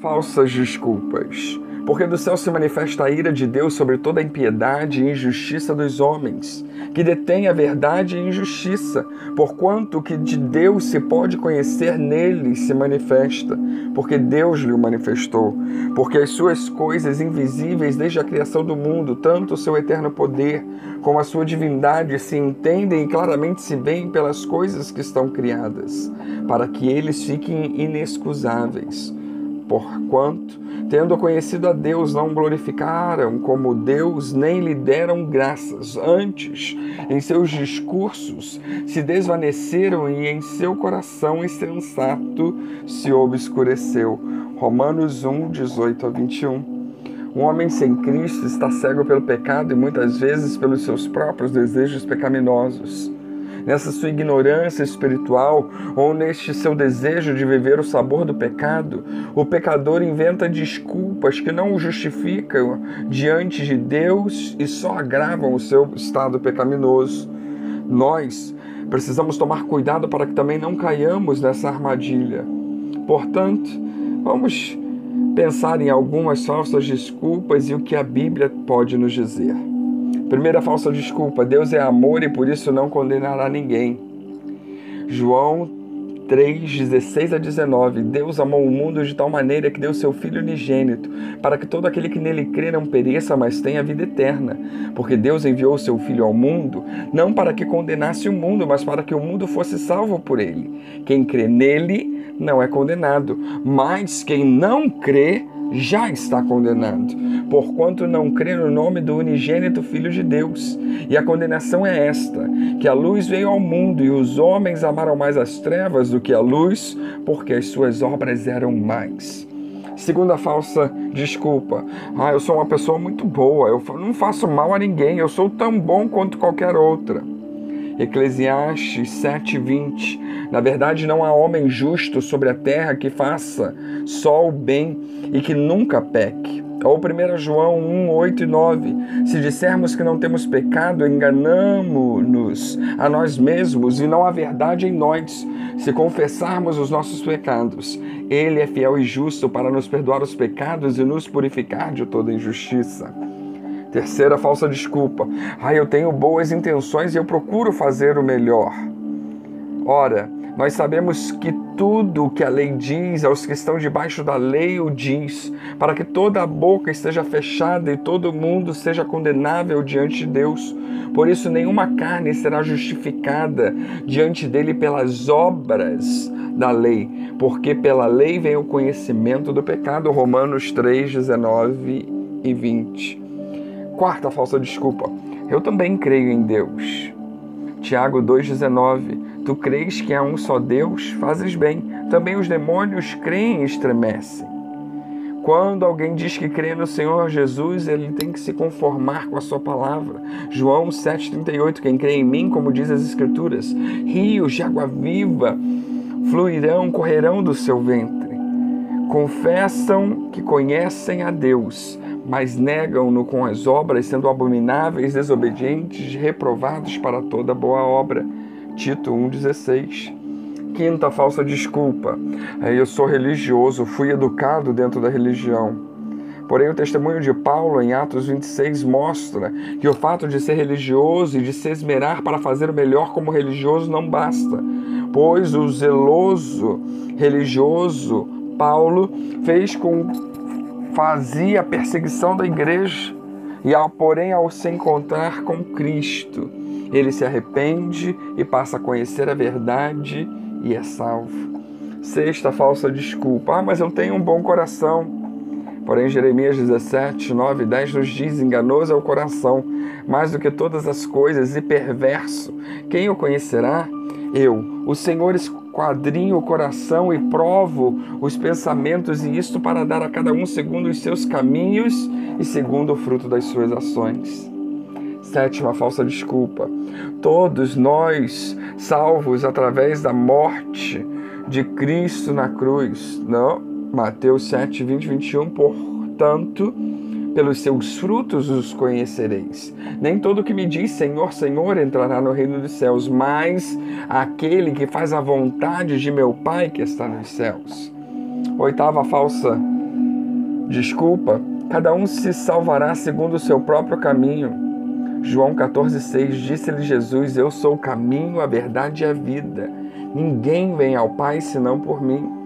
Falsas desculpas. Porque do céu se manifesta a ira de Deus sobre toda a impiedade e injustiça dos homens, que detém a verdade e injustiça, porquanto que de Deus se pode conhecer nele se manifesta, porque Deus lhe o manifestou. Porque as suas coisas invisíveis desde a criação do mundo, tanto o seu eterno poder como a sua divindade, se entendem e claramente se veem pelas coisas que estão criadas, para que eles fiquem inexcusáveis porquanto, tendo conhecido a Deus, não glorificaram como Deus, nem lhe deram graças. Antes, em seus discursos, se desvaneceram e em seu coração insensato se obscureceu. Romanos 1, 18 a 21. Um homem sem Cristo está cego pelo pecado e muitas vezes pelos seus próprios desejos pecaminosos nessa sua ignorância espiritual ou neste seu desejo de viver o sabor do pecado, o pecador inventa desculpas que não o justificam diante de Deus e só agravam o seu estado pecaminoso. Nós precisamos tomar cuidado para que também não caiamos nessa armadilha. Portanto, vamos pensar em algumas falsas desculpas e o que a Bíblia pode nos dizer. Primeira falsa desculpa: Deus é amor e por isso não condenará ninguém. João 3, 16 a 19. Deus amou o mundo de tal maneira que deu seu Filho unigênito, para que todo aquele que nele crê não pereça, mas tenha vida eterna. Porque Deus enviou o seu Filho ao mundo, não para que condenasse o mundo, mas para que o mundo fosse salvo por ele. Quem crê nele não é condenado, mas quem não crê já está condenado, porquanto não crê no nome do unigênito Filho de Deus. E a condenação é esta: que a luz veio ao mundo e os homens amaram mais as trevas do que a luz, porque as suas obras eram mais. Segunda falsa desculpa. Ah, eu sou uma pessoa muito boa, eu não faço mal a ninguém, eu sou tão bom quanto qualquer outra. Eclesiastes 7:20. Na verdade, não há homem justo sobre a terra que faça só o bem e que nunca peque. Ou 1 João 1, 8 e 9. Se dissermos que não temos pecado, enganamos-nos a nós mesmos e não há verdade em nós. Se confessarmos os nossos pecados, Ele é fiel e justo para nos perdoar os pecados e nos purificar de toda injustiça. Terceira falsa desculpa. Ah, eu tenho boas intenções e eu procuro fazer o melhor. Ora, nós sabemos que tudo o que a lei diz, aos que estão debaixo da lei o diz, para que toda a boca esteja fechada e todo mundo seja condenável diante de Deus. Por isso, nenhuma carne será justificada diante dele pelas obras da lei, porque pela lei vem o conhecimento do pecado. Romanos 3, 19 e 20. Quarta falsa desculpa. Eu também creio em Deus. Tiago 2,19. Tu crês que há um só Deus? Fazes bem. Também os demônios creem e estremecem. Quando alguém diz que crê no Senhor Jesus, ele tem que se conformar com a sua palavra. João 7,38. Quem crê em mim, como diz as Escrituras, rios de água viva fluirão, correrão do seu ventre. Confessam que conhecem a Deus, mas negam-no com as obras, sendo abomináveis, desobedientes, reprovados para toda boa obra. Tito 1,16. Quinta falsa desculpa. Eu sou religioso, fui educado dentro da religião. Porém, o testemunho de Paulo em Atos 26 mostra que o fato de ser religioso e de se esmerar para fazer o melhor como religioso não basta, pois o zeloso religioso Paulo fez com fazia a perseguição da igreja e ao porém ao se encontrar com Cristo, ele se arrepende e passa a conhecer a verdade e é salvo. Sexta falsa desculpa: "Ah, mas eu tenho um bom coração". Porém, Jeremias 17, 9 e 10 nos diz: Enganoso é o coração, mais do que todas as coisas, e perverso. Quem o conhecerá? Eu, o Senhor, esquadrinho o coração e provo os pensamentos, e isto para dar a cada um segundo os seus caminhos e segundo o fruto das suas ações. Sétima falsa desculpa. Todos nós, salvos através da morte de Cristo na cruz. Não, Mateus 7, 20, 21. Portanto, pelos seus frutos os conhecereis. Nem todo que me diz Senhor, Senhor entrará no reino dos céus, mas aquele que faz a vontade de meu Pai que está nos céus. Oitava falsa desculpa, cada um se salvará segundo o seu próprio caminho. João 14,6 Disse-lhe Jesus: Eu sou o caminho, a verdade e a vida. Ninguém vem ao Pai senão por mim.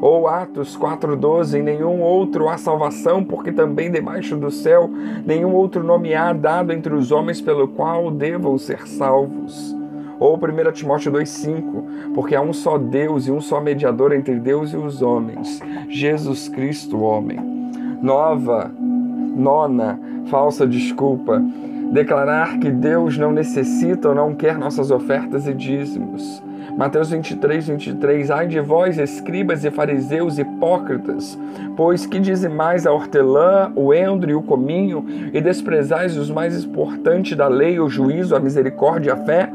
Ou Atos 4,12: Em nenhum outro há salvação, porque também debaixo do céu nenhum outro nome há dado entre os homens pelo qual devam ser salvos. Ou 1 Timóteo 2,5: Porque há um só Deus e um só mediador entre Deus e os homens, Jesus Cristo, homem. Nova, nona, falsa desculpa declarar que Deus não necessita ou não quer nossas ofertas e dízimos. Mateus 23, 23. Ai de vós, escribas e fariseus hipócritas, pois que dizimais a hortelã, o endro e o cominho, e desprezais os mais importantes da lei, o juízo, a misericórdia e a fé?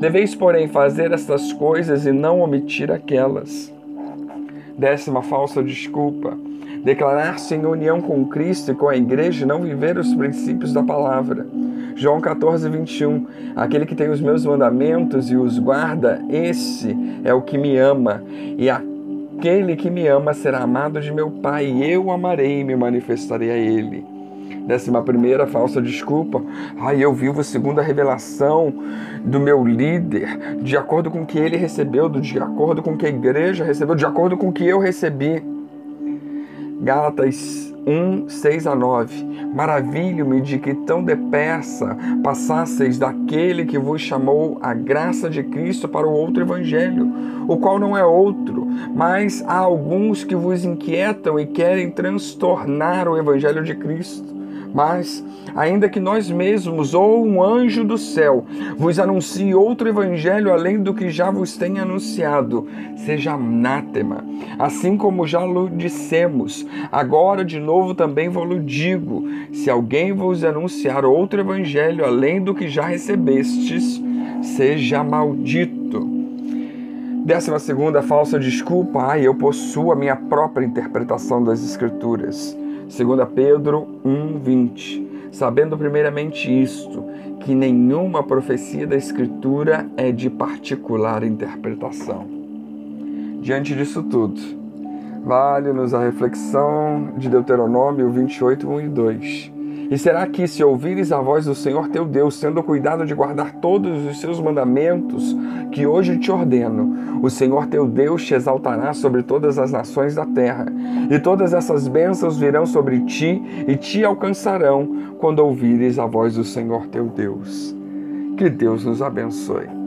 Deveis, porém, fazer estas coisas e não omitir aquelas. Décima falsa desculpa declarar-se em união com Cristo e com a igreja e não viver os princípios da palavra. João 14, 21. Aquele que tem os meus mandamentos e os guarda, esse é o que me ama, e aquele que me ama será amado de meu Pai, e eu amarei e me manifestarei a ele. Décima primeira falsa desculpa. Ai, eu vivo segundo a revelação do meu líder, de acordo com o que ele recebeu, de acordo com o que a igreja recebeu, de acordo com o que eu recebi. Gálatas 1, 6 a 9. Maravilho-me de que tão depressa passasseis daquele que vos chamou a graça de Cristo para o outro evangelho, o qual não é outro, mas há alguns que vos inquietam e querem transtornar o evangelho de Cristo. Mas, ainda que nós mesmos ou um anjo do céu vos anuncie outro evangelho além do que já vos tem anunciado, seja anátema. Assim como já lhe dissemos, agora de novo também vos digo: se alguém vos anunciar outro evangelho além do que já recebestes, seja maldito. Décima segunda falsa desculpa, ai, eu possuo a minha própria interpretação das Escrituras. 2 Pedro 1:20. Sabendo primeiramente isto, que nenhuma profecia da Escritura é de particular interpretação. Diante disso tudo, vale-nos a reflexão de Deuteronômio 28, 1 e 2 e será que, se ouvires a voz do Senhor teu Deus, tendo cuidado de guardar todos os seus mandamentos que hoje te ordeno, o Senhor teu Deus te exaltará sobre todas as nações da terra, e todas essas bênçãos virão sobre ti e te alcançarão quando ouvires a voz do Senhor teu Deus. Que Deus nos abençoe.